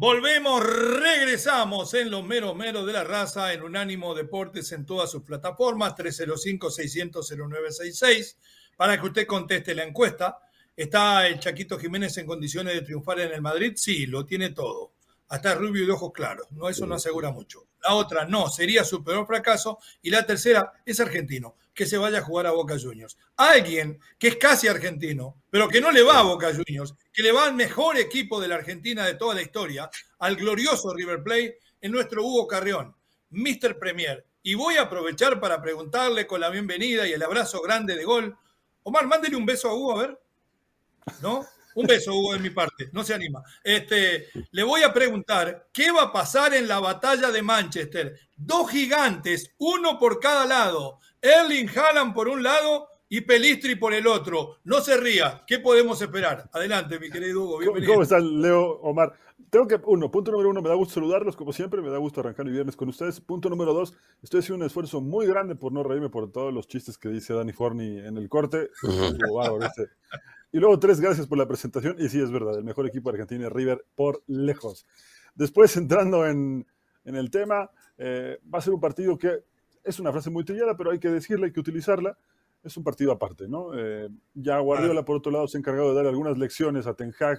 Volvemos, regresamos en los meros meros de la raza, en Unánimo Deportes en todas sus plataformas, 305-600-0966, para que usted conteste la encuesta. ¿Está el Chaquito Jiménez en condiciones de triunfar en el Madrid? Sí, lo tiene todo. Hasta rubio y de ojos claros. No, eso no asegura mucho. La otra, no, sería su peor fracaso. Y la tercera, es argentino, que se vaya a jugar a Boca Juniors. Alguien que es casi argentino, pero que no le va a Boca Juniors, que le va al mejor equipo de la Argentina de toda la historia, al glorioso River Plate, en nuestro Hugo Carrión, Mr. Premier. Y voy a aprovechar para preguntarle con la bienvenida y el abrazo grande de gol. Omar, mándele un beso a Hugo, a ver. ¿No? Un beso, Hugo, de mi parte, no se anima. Este, le voy a preguntar, ¿qué va a pasar en la batalla de Manchester? Dos gigantes, uno por cada lado. Erling Haaland por un lado y Pelistri por el otro. No se ría, ¿qué podemos esperar? Adelante, mi querido Hugo, bienvenido. ¿Cómo están, Leo, Omar? Tengo que, uno, punto número uno, me da gusto saludarlos como siempre, me da gusto arrancar el viernes con ustedes. Punto número dos, estoy haciendo un esfuerzo muy grande por no reírme por todos los chistes que dice Dani Forni en el corte. Y luego tres, gracias por la presentación. Y sí, es verdad, el mejor equipo de Argentina es River por lejos. Después, entrando en, el tema, eh, va a ser un partido que es una frase muy trillada, pero hay que decirla, hay que utilizarla. Es un partido aparte, ¿no? Eh, ya Guardiola, por otro lado, se ha encargado de dar algunas lecciones a Ten Hag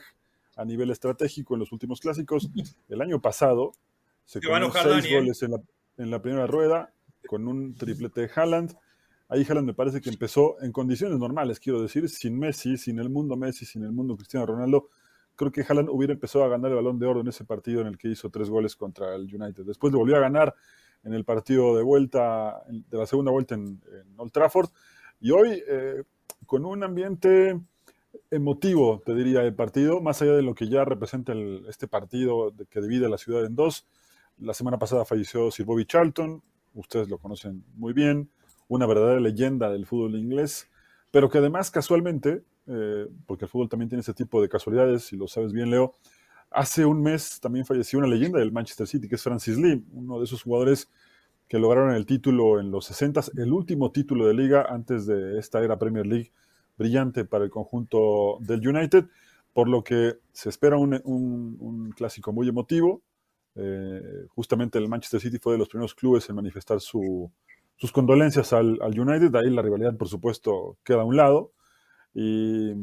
a nivel estratégico en los últimos clásicos. El año pasado se comió seis goles en la, en la primera rueda con un triplete de Haaland Ahí Haaland me parece que empezó en condiciones normales, quiero decir, sin Messi, sin el mundo Messi, sin el mundo Cristiano Ronaldo. Creo que Haaland hubiera empezado a ganar el balón de oro en ese partido en el que hizo tres goles contra el United. Después lo volvió a ganar en el partido de vuelta, de la segunda vuelta en, Old Trafford. Y hoy, eh, con un ambiente emotivo, te diría, el partido, más allá de lo que ya representa este partido que divide la ciudad en dos. La semana pasada falleció Sir Bobby Charlton, ustedes lo conocen muy bien una verdadera leyenda del fútbol inglés, pero que además casualmente, eh, porque el fútbol también tiene ese tipo de casualidades, si lo sabes bien, Leo, hace un mes también falleció una leyenda del Manchester City, que es Francis Lee, uno de esos jugadores que lograron el título en los 60, el último título de liga antes de esta era Premier League brillante para el conjunto del United, por lo que se espera un, clásico muy emotivo. Eh, justamente el Manchester City fue de los primeros clubes en manifestar su, sus condolencias al, United. Ahí la rivalidad, por supuesto, queda a un lado. Y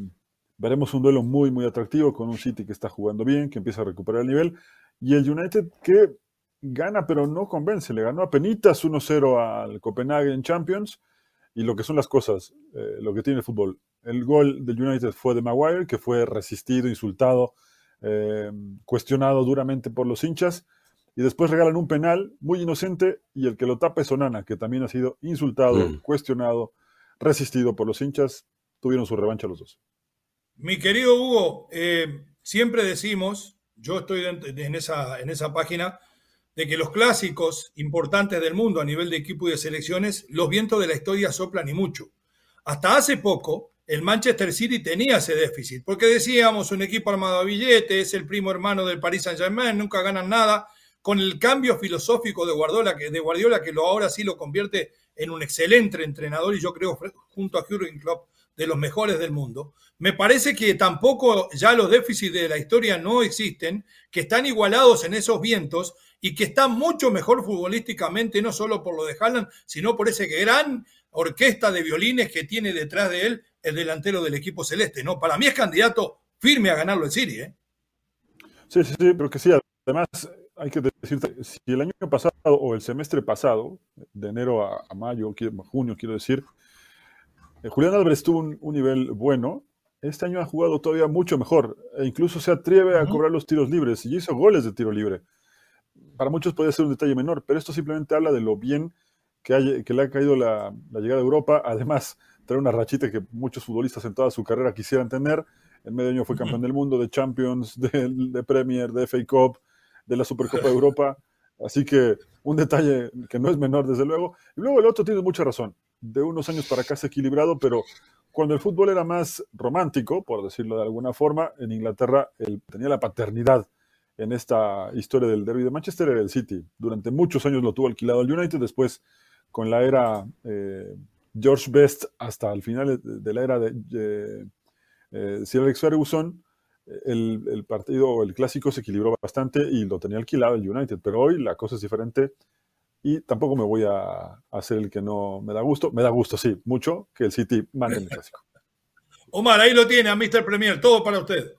veremos un duelo muy, muy atractivo con un City que está jugando bien, que empieza a recuperar el nivel. Y el United que gana, pero no convence. Le ganó a penitas 1-0 al Copenhagen Champions. Y lo que son las cosas, eh, lo que tiene el fútbol. El gol del United fue de Maguire, que fue resistido, insultado, eh, cuestionado duramente por los hinchas y después regalan un penal muy inocente y el que lo tapa es Onana, que también ha sido insultado, mm. cuestionado, resistido por los hinchas. Tuvieron su revancha los dos. Mi querido Hugo, eh, siempre decimos, yo estoy en esa, en esa página, de que los clásicos importantes del mundo a nivel de equipo y de selecciones, los vientos de la historia soplan y mucho. Hasta hace poco, el Manchester City tenía ese déficit, porque decíamos, un equipo armado a billetes, es el primo hermano del Paris Saint-Germain, nunca ganan nada, con el cambio filosófico de Guardiola, que, de Guardiola, que lo, ahora sí lo convierte en un excelente entrenador y yo creo junto a Jürgen Klopp de los mejores del mundo. Me parece que tampoco ya los déficits de la historia no existen, que están igualados en esos vientos y que está mucho mejor futbolísticamente, no solo por lo de Haaland, sino por ese gran orquesta de violines que tiene detrás de él el delantero del equipo celeste. ¿no? Para mí es candidato firme a ganarlo el City. ¿eh? Sí, sí, sí, pero que sí, además hay que decirte, si el año pasado o el semestre pasado, de enero a, mayo, junio quiero decir, eh, Julián Álvarez tuvo un, nivel bueno, este año ha jugado todavía mucho mejor e incluso se atreve a cobrar los tiros libres y hizo goles de tiro libre. Para muchos puede ser un detalle menor, pero esto simplemente habla de lo bien que, que le ha caído la, llegada a Europa. Además, trae una rachita que muchos futbolistas en toda su carrera quisieran tener. En medio año fue campeón del mundo, de Champions, de, de Premier, de FA Cup de la Supercopa de Europa. Así que un detalle que no es menor, desde luego. Y luego el otro tiene mucha razón. de unos años para acá se ha equilibrado, pero cuando el fútbol era más romántico, por decirlo de alguna forma, en Inglaterra él tenía la paternidad en esta historia del derby de Manchester era el City. Durante muchos años lo tuvo alquilado el United, después con la era eh, George Best hasta el final de la era de eh, Sir Alex Ferguson, el, el, partido el clásico se equilibró bastante y lo tenía alquilado el United, pero hoy la cosa es diferente y tampoco me voy a hacer el que no me da gusto. Me da gusto, sí, mucho que el City mande el clásico. Omar, ahí lo tiene, a Mr. Premier, todo para usted.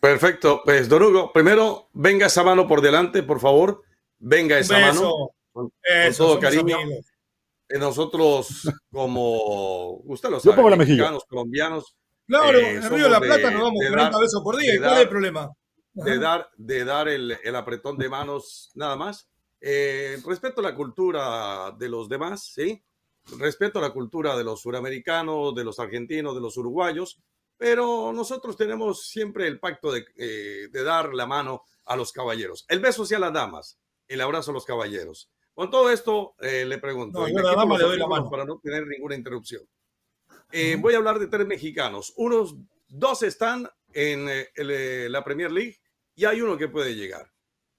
Perfecto. Pues, Don Hugo, primero, venga esa mano por delante, por favor. Venga esa mano. Con, todo cariño. Nosotros, como usted lo sabe, mexicanos, colombianos. Claro, eh, en el Río de la Plata nos damos 40 besos por día. ¿Cuál es el problema? De dar, de dar el, el, apretón de manos nada más. Eh, respeto la cultura de los demás, ¿sí? Respeto la cultura de los suramericanos, de los argentinos, de los uruguayos, pero nosotros tenemos siempre el pacto de, eh, dar la mano a los caballeros. El beso hacia las damas, el abrazo a los caballeros. Con todo esto, eh, le pregunto, para no tener ninguna interrupción. Eh, voy a hablar de tres mexicanos. Unos dos están en la Premier League y hay uno que puede llegar.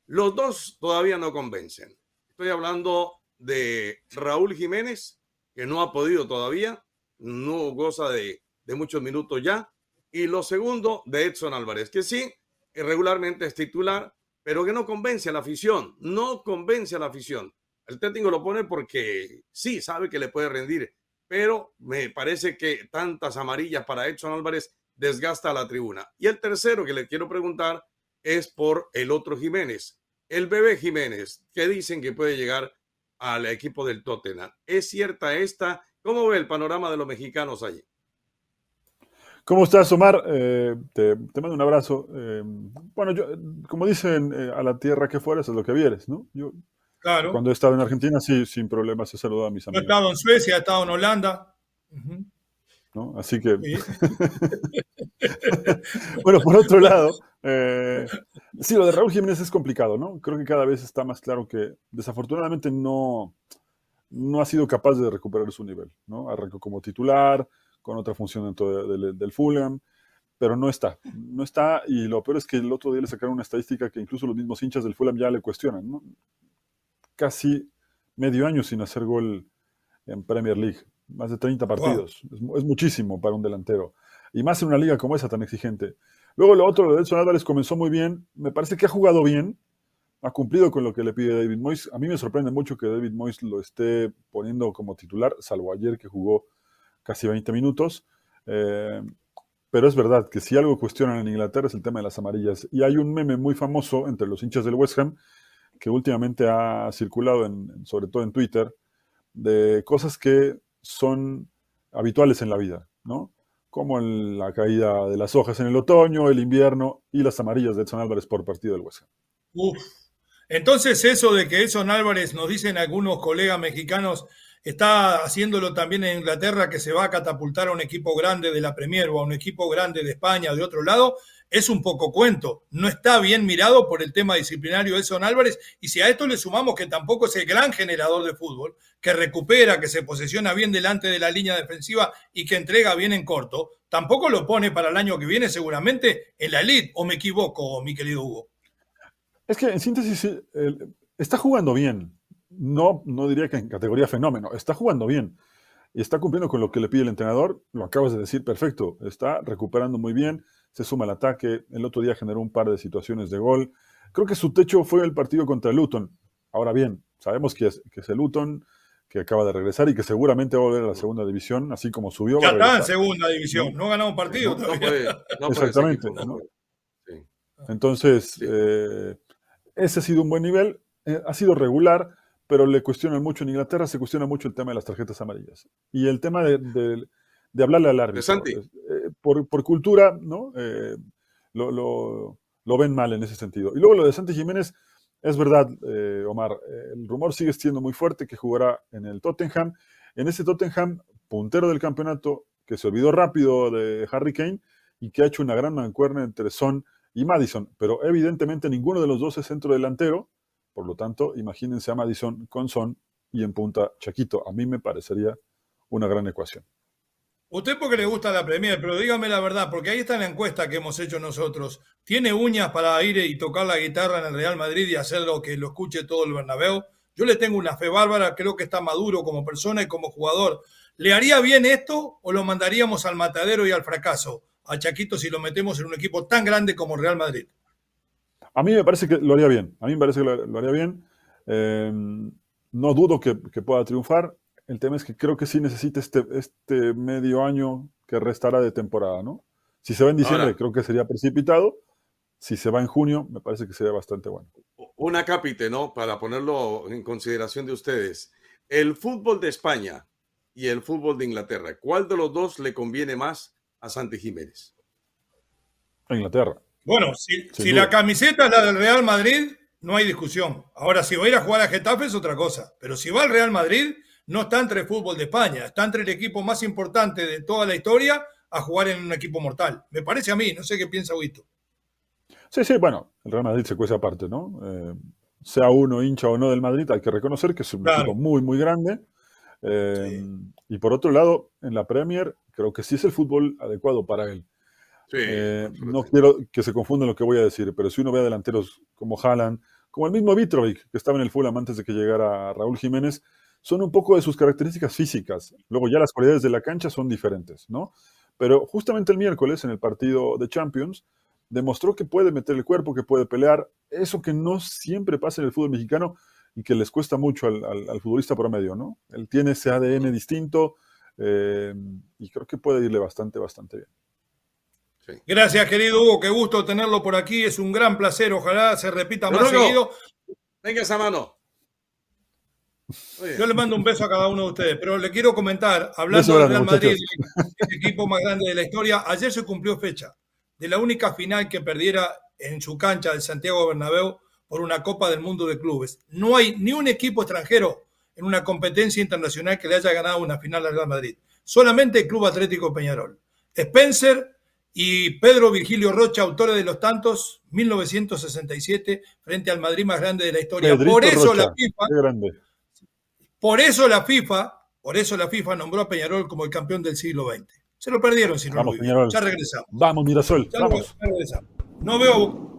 Los dos todavía no convencen. Estoy hablando de Raúl Jiménez, que no ha podido todavía, no goza de de muchos minutos ya. Y lo segundo, de Edson Álvarez, que sí, regularmente es titular, pero que no convence a la afición, no convence a la afición. El técnico lo pone porque sí, sabe que le puede rendir, pero me parece que tantas amarillas para Edson Álvarez desgasta a la tribuna. Y el tercero que le quiero preguntar es por el otro Jiménez, el bebé Jiménez, que dicen que puede llegar al equipo del Tottenham. ¿Es cierta esta? ¿Cómo ve el panorama de los mexicanos allí? ¿Cómo estás, Omar? Eh, te, mando un abrazo. Eh, bueno, yo, como dicen, eh, a la tierra que fueres es lo que vieres, ¿no? Yo, claro. Cuando he estado en Argentina, sí, sin problemas he saludado a mis amigos. He estado en Suecia, he estado en Holanda. ¿No? Así que. bueno, por otro lado, sí, lo de Raúl Jiménez es complicado, ¿no? Creo que cada vez está más claro que desafortunadamente no, no ha sido capaz de recuperar su nivel, ¿no? Arrancó como titular con otra función dentro del Fulham, pero no está, no está, y lo peor es que el otro día le sacaron una estadística que incluso los mismos hinchas del Fulham ya le cuestionan, ¿no? Casi medio año sin hacer gol en Premier League, más de 30 partidos, es, muchísimo para un delantero, y más en una liga como esa tan exigente. Luego lo otro, lo de Edson Álvarez comenzó muy bien, me parece que ha jugado bien, ha cumplido con lo que le pide David Moyes. A mí me sorprende mucho que David Moyes lo esté poniendo como titular, salvo ayer que jugó casi 20 minutos. Eh, pero es verdad que si algo cuestionan en Inglaterra es el tema de las amarillas. Y hay un meme muy famoso entre los hinchas del West Ham que últimamente ha circulado, en, sobre todo en Twitter, de cosas que son habituales en la vida, ¿no? Como la caída de las hojas en el otoño, el invierno y las amarillas de Edson Álvarez por partido del West Ham. Entonces eso de que Edson Álvarez, nos dicen algunos colegas mexicanos, Está haciéndolo también en Inglaterra, que se va a catapultar a un equipo grande de la Premier o a un equipo grande de España de otro lado. Es un poco cuento. No está bien mirado por el tema disciplinario de Edson Álvarez. Y si a esto le sumamos que tampoco es el gran generador de fútbol, que recupera, que se posesiona bien delante de la línea defensiva y que entrega bien en corto, tampoco lo pone para el año que viene seguramente en la elite. ¿O me equivoco, mi querido Hugo? Es que en síntesis está jugando bien no, no diría que en categoría fenómeno, está jugando bien y está cumpliendo con lo que le pide el entrenador, lo acabas de decir perfecto, está recuperando muy bien, se suma al ataque, el otro día generó un par de situaciones de gol, creo que su techo fue el partido contra el Luton, ahora bien, sabemos que es, que es el Luton, que acaba de regresar y que seguramente va a volver a la segunda división, así como subió. Ya está en segunda división, no, ha ganado un partido Exactamente. Entonces, eh, ese ha sido un buen nivel, eh, ha sido regular, pero le cuestionan mucho en Inglaterra, se cuestiona mucho el tema de las tarjetas amarillas. Y el tema de, hablarle al árbitro. Eh, por, cultura, ¿no? Eh, lo, ven mal en ese sentido. Y luego lo de Santi Jiménez, es verdad, eh, Omar, el rumor sigue siendo muy fuerte que jugará en el Tottenham. En ese Tottenham, puntero del campeonato, que se olvidó rápido de Harry Kane y que ha hecho una gran mancuerna entre Son y Madison. Pero evidentemente ninguno de los dos es centro delantero por lo tanto, imagínense a Madison con Son y en punta Chaquito. A mí me parecería una gran ecuación. Usted porque le gusta la Premier, pero dígame la verdad, porque ahí está la encuesta que hemos hecho nosotros. ¿Tiene uñas para ir y tocar la guitarra en el Real Madrid y hacer lo que lo escuche todo el Bernabéu? Yo le tengo una fe bárbara, creo que está maduro como persona y como jugador. ¿Le haría bien esto o lo mandaríamos al matadero y al fracaso? A Chaquito si lo metemos en un equipo tan grande como Real Madrid. A mí me parece que lo haría bien. A mí me parece que lo, haría bien. Eh, no dudo que, pueda triunfar. El tema es que creo que sí necesita este, este medio año que restará de temporada, ¿no? Si se va en diciembre, creo que sería precipitado. Si se va en junio, me parece que sería bastante bueno. Una cápite, ¿no? Para ponerlo en consideración de ustedes. El fútbol de España y el fútbol de Inglaterra, ¿cuál de los dos le conviene más a Santi Jiménez? Inglaterra. Bueno, si, la camiseta es la del Real Madrid, no hay discusión. Ahora, si va a ir a jugar a Getafe es otra cosa. Pero si va al Real Madrid, no está entre el fútbol de España, está entre el equipo más importante de toda la historia a jugar en un equipo mortal. Me parece a mí, no sé qué piensa Huito. Sí, sí, bueno, el Real Madrid se cuece aparte, ¿no? Eh, sea uno hincha o no del Madrid, hay que reconocer que es un equipo muy, muy grande. Eh, y por otro lado, en la Premier, creo que sí es el fútbol adecuado para él. Eh, no quiero que se confundan lo que voy a decir, pero si uno ve a delanteros como Haaland, como el mismo Vitrovic, que estaba en el Fulham antes de que llegara Raúl Jiménez, son un poco de sus características físicas. Luego ya las cualidades de la cancha son diferentes, ¿no? Pero justamente el miércoles, en el partido de Champions, demostró que puede meter el cuerpo, que puede pelear, eso que no siempre pasa en el fútbol mexicano y que les cuesta mucho al, futbolista promedio, ¿no? Él tiene ese ADN distinto eh, y creo que puede irle bastante, bastante bien. Gracias, querido Hugo. Qué gusto tenerlo por aquí. Es un gran placer. Ojalá se repita más seguido. Venga esa mano. Yo le mando un beso a cada uno de ustedes, pero le quiero comentar, hablando del Real Madrid, el equipo más grande de la historia, ayer se cumplió fecha de la única final que perdiera en su cancha de Santiago Bernabéu por una Copa del Mundo de Clubes. No hay ni un equipo extranjero en una competencia internacional que le haya ganado una final al Real Madrid. Solamente el Club Atlético Peñarol. Spencer y Pedro Virgilio Rocha, autores de los tantos, 1967, frente al Madrid más grande de la historia. por eso la FIFA. Por eso la FIFA, por eso la FIFA nombró a Peñarol como el campeón del siglo XX. Se lo perdieron si no Vamos, lo Ya regresamos. Vamos, Mirasol. Vamos. regresamos. No veo